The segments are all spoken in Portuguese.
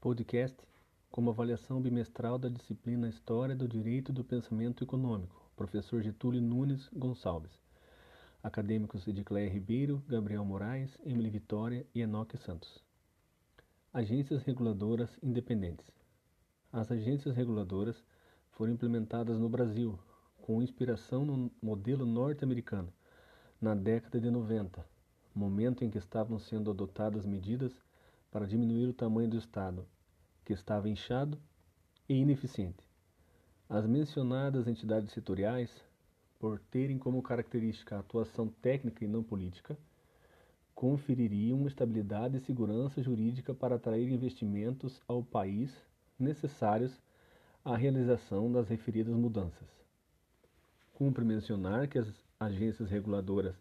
podcast como avaliação bimestral da disciplina História do Direito do Pensamento Econômico, professor Getúlio Nunes Gonçalves. Acadêmicos Edicleia Ribeiro, Gabriel Moraes, Emily Vitória e Enoque Santos. Agências reguladoras independentes. As agências reguladoras foram implementadas no Brasil, com inspiração no modelo norte-americano, na década de 90, momento em que estavam sendo adotadas medidas para diminuir o tamanho do Estado, que estava inchado e ineficiente. As mencionadas entidades setoriais, por terem como característica a atuação técnica e não política, confeririam estabilidade e segurança jurídica para atrair investimentos ao país necessários à realização das referidas mudanças. Cumpre mencionar que as agências reguladoras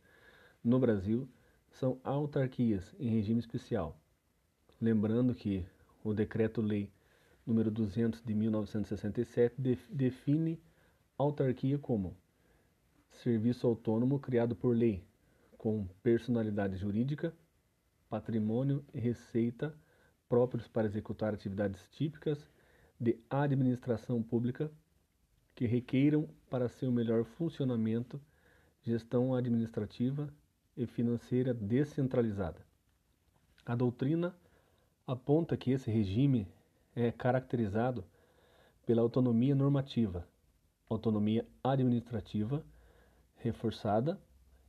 no Brasil são autarquias em regime especial, lembrando que o Decreto-Lei número 200 de 1967 define autarquia como serviço autônomo criado por lei, com personalidade jurídica, patrimônio e receita próprios para executar atividades típicas de administração pública que requeiram para seu melhor funcionamento gestão administrativa e financeira descentralizada. A doutrina aponta que esse regime é caracterizado pela autonomia normativa, autonomia administrativa reforçada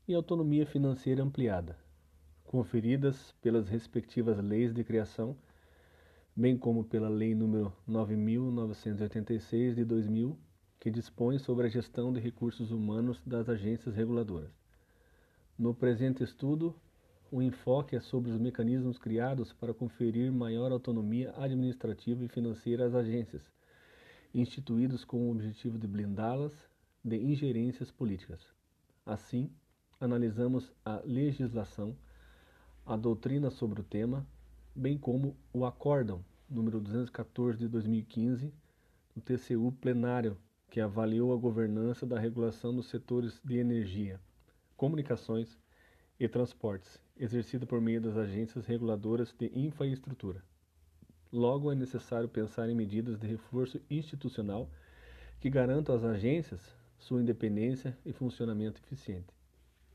e autonomia financeira ampliada, conferidas pelas respectivas leis de criação, bem como pela Lei nº 9.986 de 2000, que dispõe sobre a gestão de recursos humanos das agências reguladoras. No presente estudo, o enfoque é sobre os mecanismos criados para conferir maior autonomia administrativa e financeira às agências, instituídos com o objetivo de blindá-las de ingerências políticas. Assim, analisamos a legislação, a doutrina sobre o tema, bem como o acórdão número 214 de 2015 do TCU plenário que avaliou a governança da regulação dos setores de energia, comunicações e transportes, exercida por meio das agências reguladoras de infraestrutura. Logo, é necessário pensar em medidas de reforço institucional que garantam às agências sua independência e funcionamento eficiente.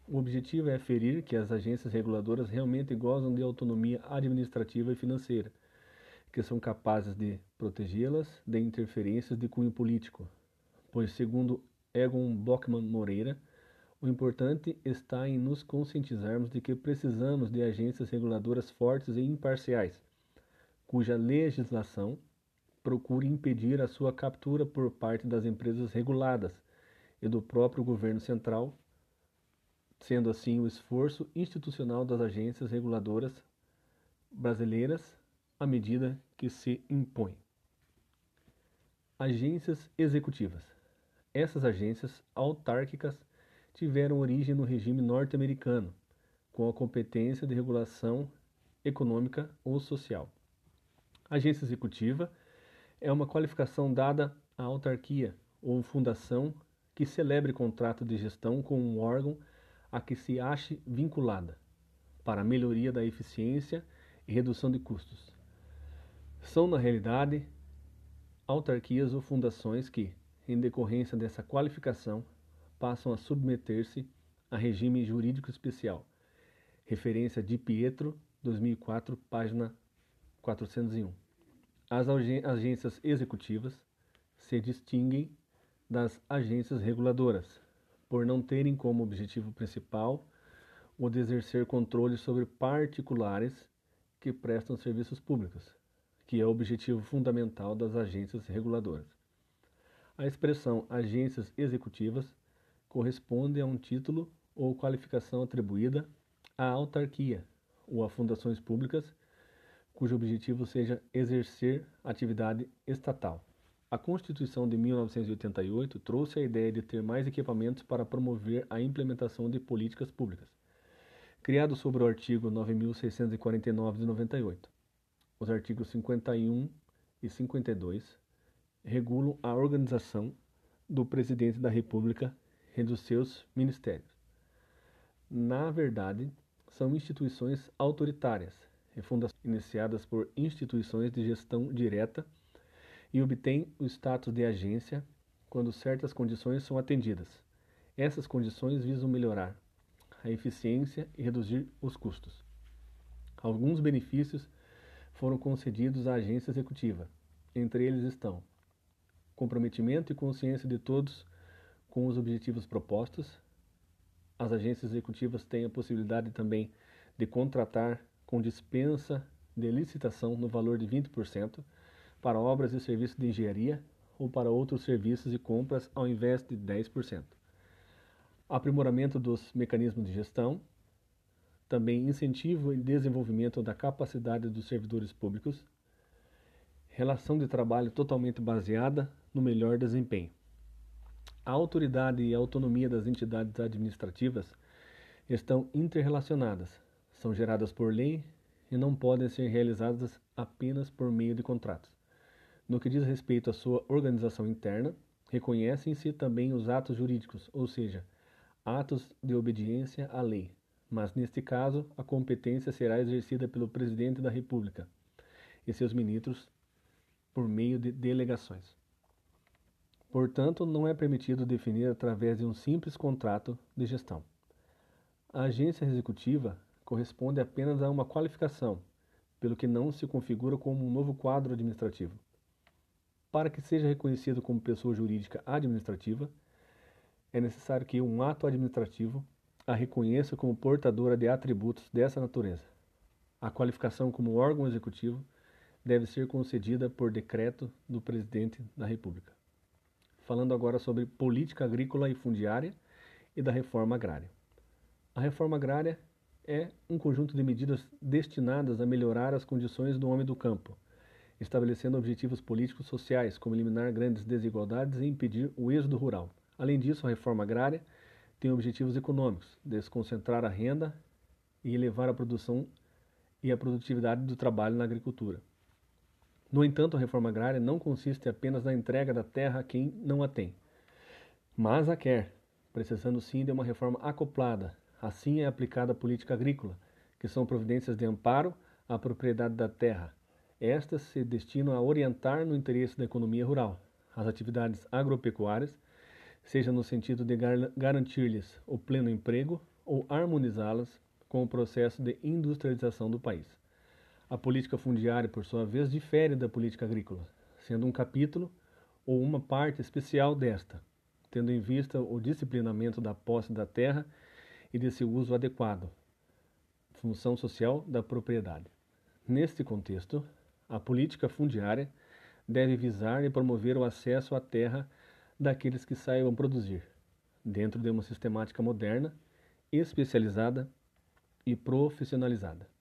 O objetivo é aferir que as agências reguladoras realmente gozam de autonomia administrativa e financeira, que são capazes de protegê-las de interferências de cunho político, pois, segundo Egon Blockman Moreira, o importante está em nos conscientizarmos de que precisamos de agências reguladoras fortes e imparciais, cuja legislação procure impedir a sua captura por parte das empresas reguladas e do próprio governo central, sendo assim o esforço institucional das agências reguladoras brasileiras à medida que se impõe. Agências executivas. Essas agências autárquicas tiveram origem no regime norte-americano, com a competência de regulação econômica ou social. Agência executiva é uma qualificação dada à autarquia ou fundação que celebre contrato de gestão com um órgão a que se ache vinculada, para melhoria da eficiência e redução de custos. São, na realidade, autarquias ou fundações que, em decorrência dessa qualificação, passam a submeter-se a regime jurídico especial. Referência de Pietro, 2004, página 401. As agências executivas se distinguem das agências reguladoras, por não terem como objetivo principal o de exercer controle sobre particulares que prestam serviços públicos, que é o objetivo fundamental das agências reguladoras. A expressão agências executivas corresponde a um título ou qualificação atribuída à autarquia ou a fundações públicas cujo objetivo seja exercer atividade estatal. A Constituição de 1988 trouxe a ideia de ter mais equipamentos para promover a implementação de políticas públicas, criado sobre o artigo 9649 de 98. Os artigos 51 e 52 regulam a organização do Presidente da República e dos seus ministérios. Na verdade, são instituições autoritárias, e fundações iniciadas por instituições de gestão direta e obtém o status de agência quando certas condições são atendidas. Essas condições visam melhorar a eficiência e reduzir os custos. Alguns benefícios foram concedidos à agência executiva. Entre eles estão comprometimento e consciência de todos com os objetivos propostos. As agências executivas têm a possibilidade também de contratar com dispensa de licitação no valor de 20% para obras e serviços de engenharia ou para outros serviços e compras ao invés de 10%. Aprimoramento dos mecanismos de gestão, também incentivo e desenvolvimento da capacidade dos servidores públicos, relação de trabalho totalmente baseada no melhor desempenho. A autoridade e a autonomia das entidades administrativas estão interrelacionadas, são geradas por lei e não podem ser realizadas apenas por meio de contratos. No que diz respeito à sua organização interna, reconhecem-se também os atos jurídicos, ou seja, atos de obediência à lei, mas neste caso a competência será exercida pelo Presidente da República e seus ministros por meio de delegações. Portanto, não é permitido definir através de um simples contrato de gestão. A agência executiva corresponde apenas a uma qualificação, pelo que não se configura como um novo quadro administrativo. Para que seja reconhecido como pessoa jurídica administrativa, é necessário que um ato administrativo a reconheça como portadora de atributos dessa natureza. A qualificação como órgão executivo deve ser concedida por decreto do Presidente da República. Falando agora sobre política agrícola e fundiária e da reforma agrária. A reforma agrária é um conjunto de medidas destinadas a melhorar as condições do homem do campo, estabelecendo objetivos políticos sociais, como eliminar grandes desigualdades e impedir o êxodo rural. Além disso, a reforma agrária tem objetivos econômicos, desconcentrar a renda e elevar a produção e a produtividade do trabalho na agricultura. No entanto, a reforma agrária não consiste apenas na entrega da terra a quem não a tem, mas a quer, precisando sim de uma reforma acoplada. Assim é aplicada a política agrícola, que são providências de amparo à propriedade da terra, estas se destinam a orientar no interesse da economia rural as atividades agropecuárias, seja no sentido de gar garantir-lhes o pleno emprego ou harmonizá-las com o processo de industrialização do país. A política fundiária, por sua vez, difere da política agrícola, sendo um capítulo ou uma parte especial desta, tendo em vista o disciplinamento da posse da terra e de seu uso adequado, função social da propriedade. Neste contexto, a política fundiária deve visar e promover o acesso à terra daqueles que saibam produzir, dentro de uma sistemática moderna, especializada e profissionalizada.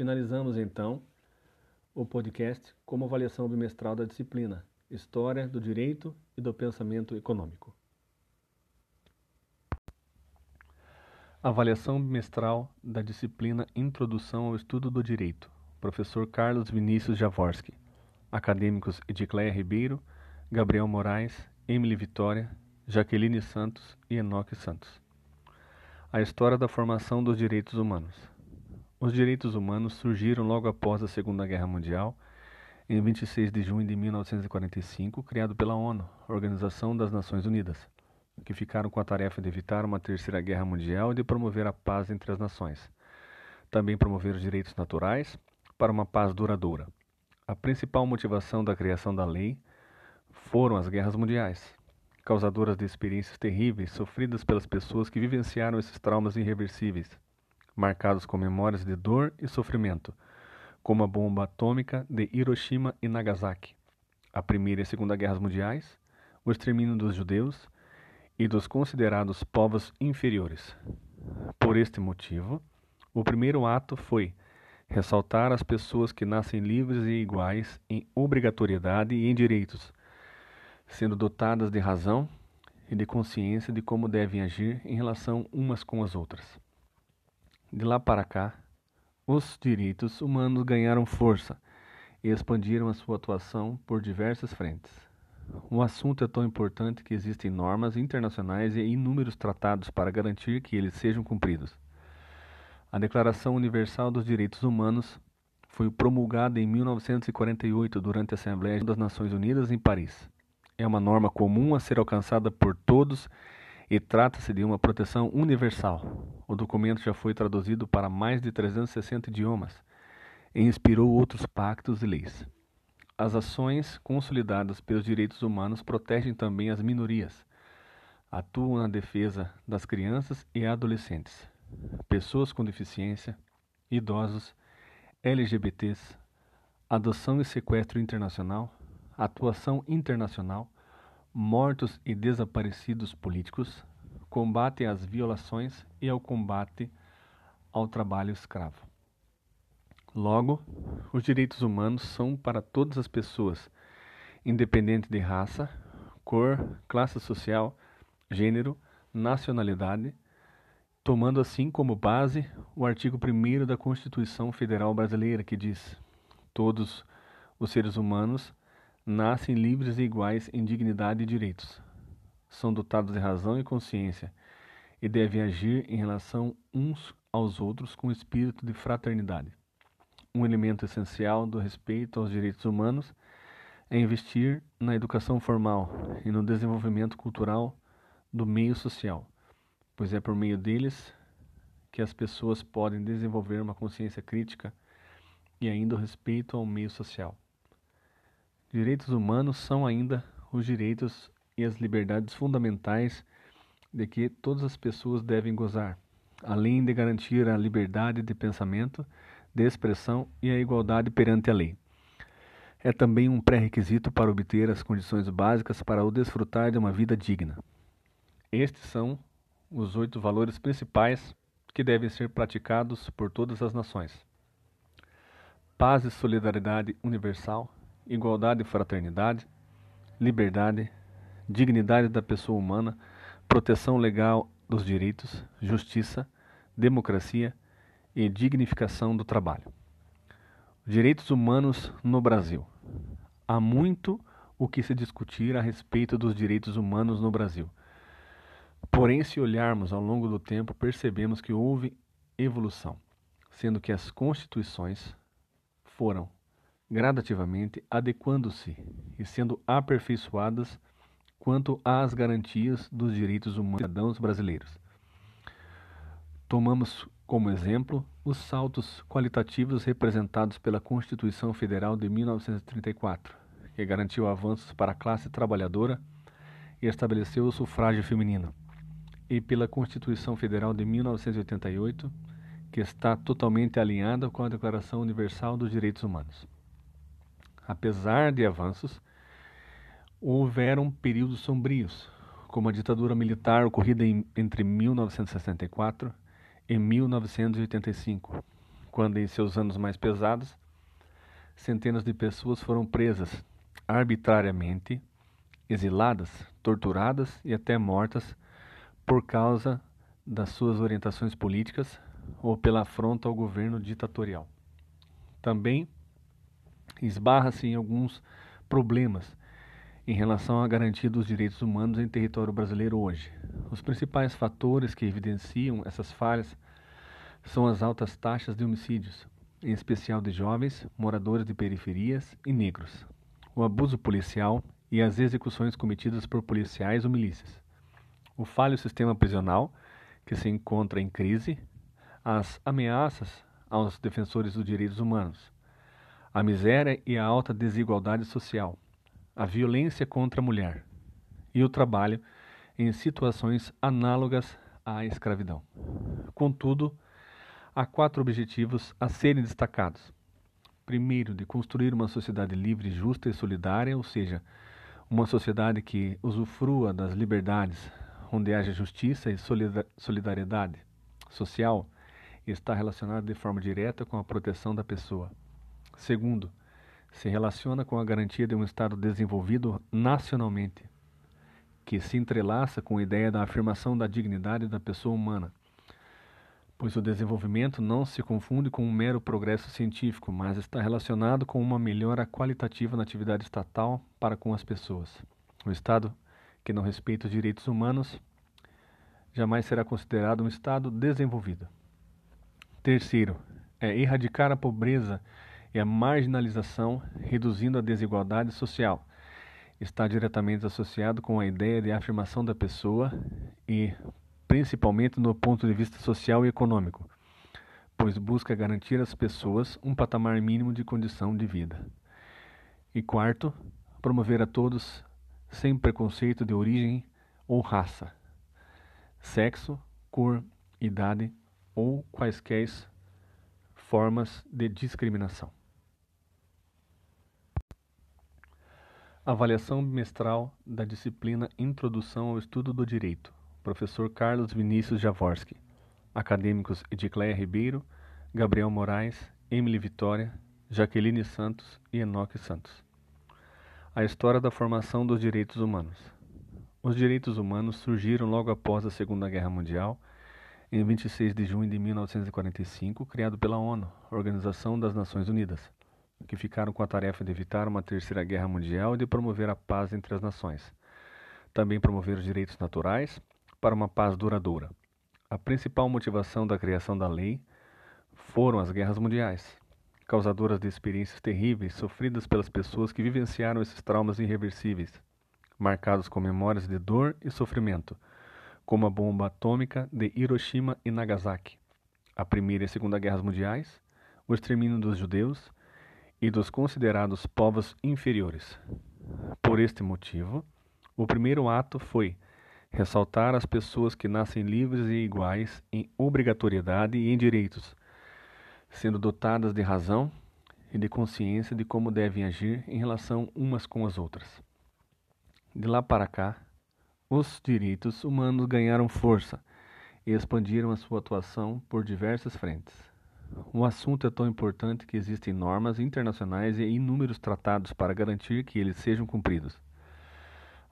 Finalizamos então o podcast como avaliação bimestral da disciplina História do Direito e do Pensamento Econômico. Avaliação bimestral da disciplina Introdução ao Estudo do Direito professor Carlos Vinícius Javorski, acadêmicos Edicleia Ribeiro, Gabriel Moraes, Emily Vitória, Jaqueline Santos e Enoque Santos. A história da formação dos direitos humanos. Os direitos humanos surgiram logo após a Segunda Guerra Mundial, em 26 de junho de 1945, criado pela ONU, Organização das Nações Unidas, que ficaram com a tarefa de evitar uma terceira guerra mundial e de promover a paz entre as nações. Também promover os direitos naturais, para uma paz duradoura. A principal motivação da criação da lei foram as guerras mundiais, causadoras de experiências terríveis sofridas pelas pessoas que vivenciaram esses traumas irreversíveis, marcados com memórias de dor e sofrimento, como a bomba atômica de Hiroshima e Nagasaki, a Primeira e Segunda Guerras Mundiais, o extermínio dos judeus e dos considerados povos inferiores. Por este motivo, o primeiro ato foi ressaltar as pessoas que nascem livres e iguais em obrigatoriedade e em direitos, sendo dotadas de razão e de consciência de como devem agir em relação umas com as outras. De lá para cá, os direitos humanos ganharam força e expandiram a sua atuação por diversas frentes. O assunto é tão importante que existem normas internacionais e inúmeros tratados para garantir que eles sejam cumpridos. A Declaração Universal dos Direitos Humanos foi promulgada em 1948 durante a Assembleia das Nações Unidas em Paris. É uma norma comum a ser alcançada por todos e trata-se de uma proteção universal. O documento já foi traduzido para mais de 360 idiomas e inspirou outros pactos e leis. As ações consolidadas pelos direitos humanos protegem também as minorias. Atuam na defesa das crianças e adolescentes, pessoas com deficiência, idosos, LGBTs, adoção e sequestro internacional, atuação internacional, mortos e desaparecidos políticos, combate às violações e ao combate ao trabalho escravo. Logo, os direitos humanos são para todas as pessoas, independente de raça, cor, classe social, gênero, nacionalidade, tomando assim como base o artigo 1 da Constituição Federal Brasileira, que diz: Todos os seres humanos nascem livres e iguais em dignidade e direitos. São dotados de razão e consciência e devem agir em relação uns aos outros com espírito de fraternidade um elemento essencial do respeito aos direitos humanos é investir na educação formal e no desenvolvimento cultural do meio social, pois é por meio deles que as pessoas podem desenvolver uma consciência crítica e ainda o respeito ao meio social. Direitos humanos são ainda os direitos e as liberdades fundamentais de que todas as pessoas devem gozar, além de garantir a liberdade de pensamento de expressão e a igualdade perante a lei. É também um pré-requisito para obter as condições básicas para o desfrutar de uma vida digna. Estes são os oito valores principais que devem ser praticados por todas as nações: paz e solidariedade universal, igualdade e fraternidade, liberdade, dignidade da pessoa humana, proteção legal dos direitos, justiça, democracia e dignificação do trabalho. Direitos humanos no Brasil. Há muito o que se discutir a respeito dos direitos humanos no Brasil. Porém, se olharmos ao longo do tempo, percebemos que houve evolução, sendo que as constituições foram gradativamente adequando-se e sendo aperfeiçoadas quanto às garantias dos direitos humanos dos cidadãos brasileiros. Tomamos como exemplo, os saltos qualitativos representados pela Constituição Federal de 1934, que garantiu avanços para a classe trabalhadora e estabeleceu o sufrágio feminino, e pela Constituição Federal de 1988, que está totalmente alinhada com a Declaração Universal dos Direitos Humanos. Apesar de avanços, houveram períodos sombrios, como a ditadura militar ocorrida em, entre 1964 em 1985, quando, em seus anos mais pesados, centenas de pessoas foram presas arbitrariamente, exiladas, torturadas e até mortas por causa das suas orientações políticas ou pela afronta ao governo ditatorial. Também esbarra-se em alguns problemas em relação à garantia dos direitos humanos em território brasileiro hoje. Os principais fatores que evidenciam essas falhas são as altas taxas de homicídios, em especial de jovens, moradores de periferias e negros, o abuso policial e as execuções cometidas por policiais ou milícias, o falho sistema prisional, que se encontra em crise, as ameaças aos defensores dos direitos humanos, a miséria e a alta desigualdade social, a violência contra a mulher e o trabalho em situações análogas à escravidão. Contudo, há quatro objetivos a serem destacados. Primeiro, de construir uma sociedade livre, justa e solidária, ou seja, uma sociedade que usufrua das liberdades, onde haja justiça e solidariedade social, está relacionada de forma direta com a proteção da pessoa. Segundo, se relaciona com a garantia de um Estado desenvolvido nacionalmente, que se entrelaça com a ideia da afirmação da dignidade da pessoa humana, pois o desenvolvimento não se confunde com um mero progresso científico, mas está relacionado com uma melhora qualitativa na atividade estatal para com as pessoas. O Estado que não respeita os direitos humanos jamais será considerado um Estado desenvolvido. Terceiro, é erradicar a pobreza e a marginalização, reduzindo a desigualdade social. Está diretamente associado com a ideia de afirmação da pessoa e, principalmente no ponto de vista social e econômico, pois busca garantir às pessoas um patamar mínimo de condição de vida. E quarto, promover a todos, sem preconceito de origem ou raça, sexo, cor, idade ou quaisquer formas de discriminação. Avaliação bimestral da disciplina Introdução ao Estudo do Direito. Professor Carlos Vinícius Javorski. Acadêmicos Edicléia Ribeiro, Gabriel Moraes, Emily Vitória, Jaqueline Santos e Enoque Santos. A história da formação dos direitos humanos. Os direitos humanos surgiram logo após a Segunda Guerra Mundial em 26 de junho de 1945, criado pela ONU, Organização das Nações Unidas, que ficaram com a tarefa de evitar uma terceira guerra mundial e de promover a paz entre as nações. Também promover os direitos naturais para uma paz duradoura. A principal motivação da criação da lei foram as guerras mundiais, causadoras de experiências terríveis sofridas pelas pessoas que vivenciaram esses traumas irreversíveis, marcados com memórias de dor e sofrimento como a bomba atômica de Hiroshima e Nagasaki, a Primeira e Segunda Guerras Mundiais, o extermínio dos judeus e dos considerados povos inferiores. Por este motivo, o primeiro ato foi ressaltar as pessoas que nascem livres e iguais em obrigatoriedade e em direitos, sendo dotadas de razão e de consciência de como devem agir em relação umas com as outras. De lá para cá, os direitos humanos ganharam força e expandiram a sua atuação por diversas frentes. O assunto é tão importante que existem normas internacionais e inúmeros tratados para garantir que eles sejam cumpridos.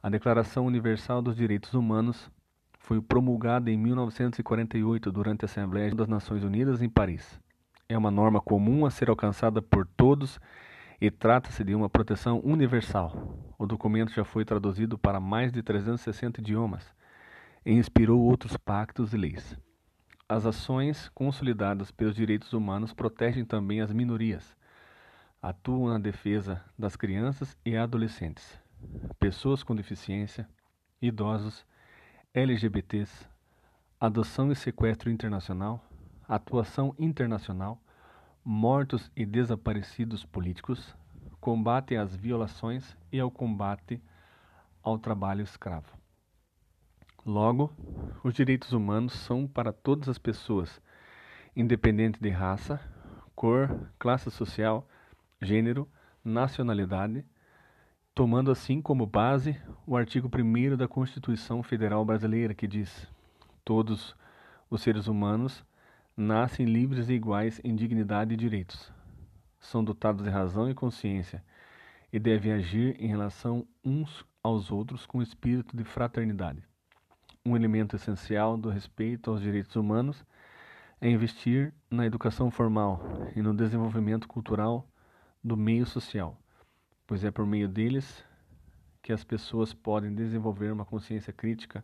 A Declaração Universal dos Direitos Humanos foi promulgada em 1948 durante a Assembleia das Nações Unidas em Paris. É uma norma comum a ser alcançada por todos e trata-se de uma proteção universal. O documento já foi traduzido para mais de 360 idiomas e inspirou outros pactos e leis. As ações consolidadas pelos direitos humanos protegem também as minorias, atuam na defesa das crianças e adolescentes, pessoas com deficiência, idosos, LGBTs, adoção e sequestro internacional, atuação internacional, mortos e desaparecidos políticos, combate às violações e ao combate ao trabalho escravo. Logo, os direitos humanos são para todas as pessoas, independente de raça, cor, classe social, gênero, nacionalidade, tomando assim como base o artigo 1 da Constituição Federal Brasileira, que diz: Todos os seres humanos nascem livres e iguais em dignidade e direitos. São dotados de razão e consciência e devem agir em relação uns aos outros com espírito de fraternidade. Um elemento essencial do respeito aos direitos humanos é investir na educação formal e no desenvolvimento cultural do meio social, pois é por meio deles que as pessoas podem desenvolver uma consciência crítica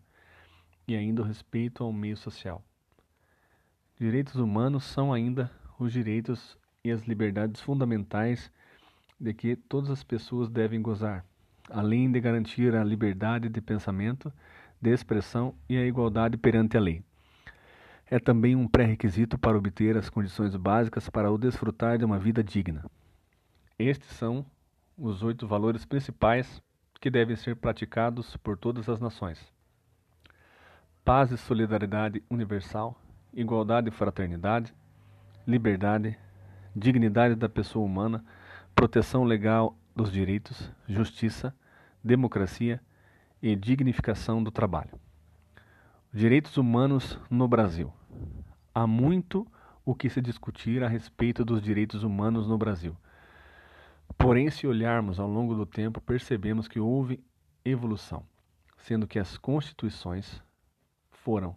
e ainda o respeito ao meio social. Direitos humanos são ainda os direitos e as liberdades fundamentais de que todas as pessoas devem gozar, além de garantir a liberdade de pensamento, de expressão e a igualdade perante a lei. É também um pré-requisito para obter as condições básicas para o desfrutar de uma vida digna. Estes são os oito valores principais que devem ser praticados por todas as nações: paz e solidariedade universal, igualdade e fraternidade, liberdade, dignidade da pessoa humana, proteção legal dos direitos, justiça, democracia e dignificação do trabalho. Direitos humanos no Brasil. Há muito o que se discutir a respeito dos direitos humanos no Brasil. Porém, se olharmos ao longo do tempo, percebemos que houve evolução, sendo que as constituições foram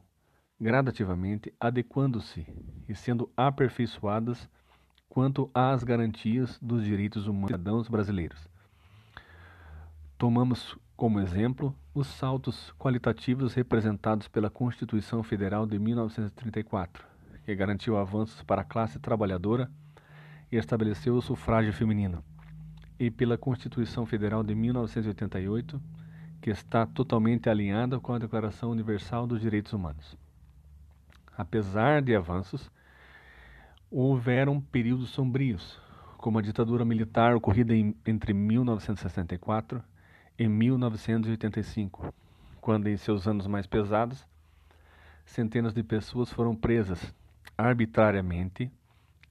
gradativamente adequando-se e sendo aperfeiçoadas quanto às garantias dos direitos humanos dos cidadãos brasileiros. Tomamos como exemplo os saltos qualitativos representados pela Constituição Federal de 1934, que garantiu avanços para a classe trabalhadora e estabeleceu o sufrágio feminino, e pela Constituição Federal de 1988, que está totalmente alinhada com a Declaração Universal dos Direitos Humanos. Apesar de avanços, houveram períodos sombrios, como a ditadura militar ocorrida em, entre 1964 e 1985, quando, em seus anos mais pesados, centenas de pessoas foram presas arbitrariamente,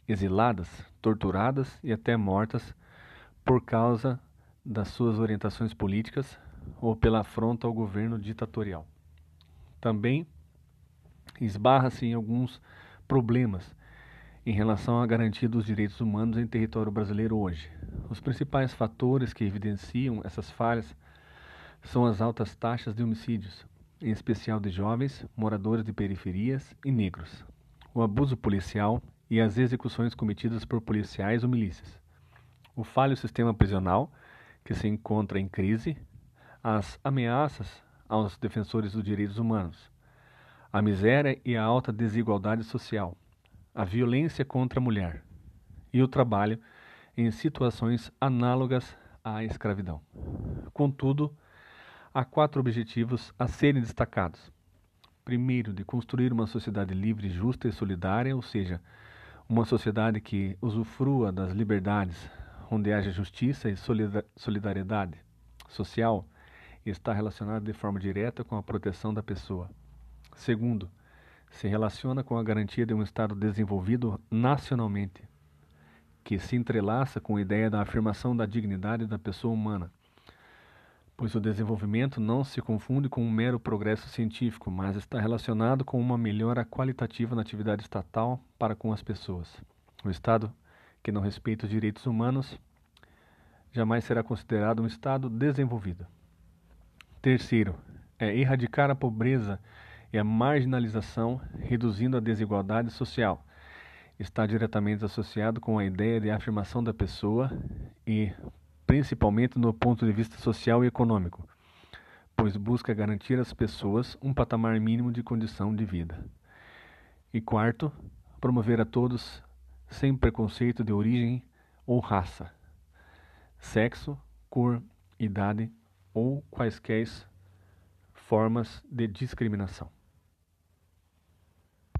exiladas, torturadas e até mortas por causa das suas orientações políticas ou pela afronta ao governo ditatorial. Também esbarra-se em alguns problemas em relação à garantia dos direitos humanos em território brasileiro hoje. Os principais fatores que evidenciam essas falhas são as altas taxas de homicídios, em especial de jovens, moradores de periferias e negros, o abuso policial e as execuções cometidas por policiais ou milícias, o falho sistema prisional, que se encontra em crise, as ameaças aos defensores dos direitos humanos, a miséria e a alta desigualdade social, a violência contra a mulher e o trabalho em situações análogas à escravidão. Contudo, há quatro objetivos a serem destacados. Primeiro, de construir uma sociedade livre, justa e solidária, ou seja, uma sociedade que usufrua das liberdades, onde haja justiça e solidariedade social, está relacionada de forma direta com a proteção da pessoa. Segundo, se relaciona com a garantia de um Estado desenvolvido nacionalmente, que se entrelaça com a ideia da afirmação da dignidade da pessoa humana, pois o desenvolvimento não se confunde com um mero progresso científico, mas está relacionado com uma melhora qualitativa na atividade estatal para com as pessoas. O Estado que não respeita os direitos humanos jamais será considerado um Estado desenvolvido. Terceiro, é erradicar a pobreza e a marginalização, reduzindo a desigualdade social. Está diretamente associado com a ideia de afirmação da pessoa e, principalmente no ponto de vista social e econômico, pois busca garantir às pessoas um patamar mínimo de condição de vida. E quarto, promover a todos sem preconceito de origem ou raça, sexo, cor, idade ou quaisquer formas de discriminação.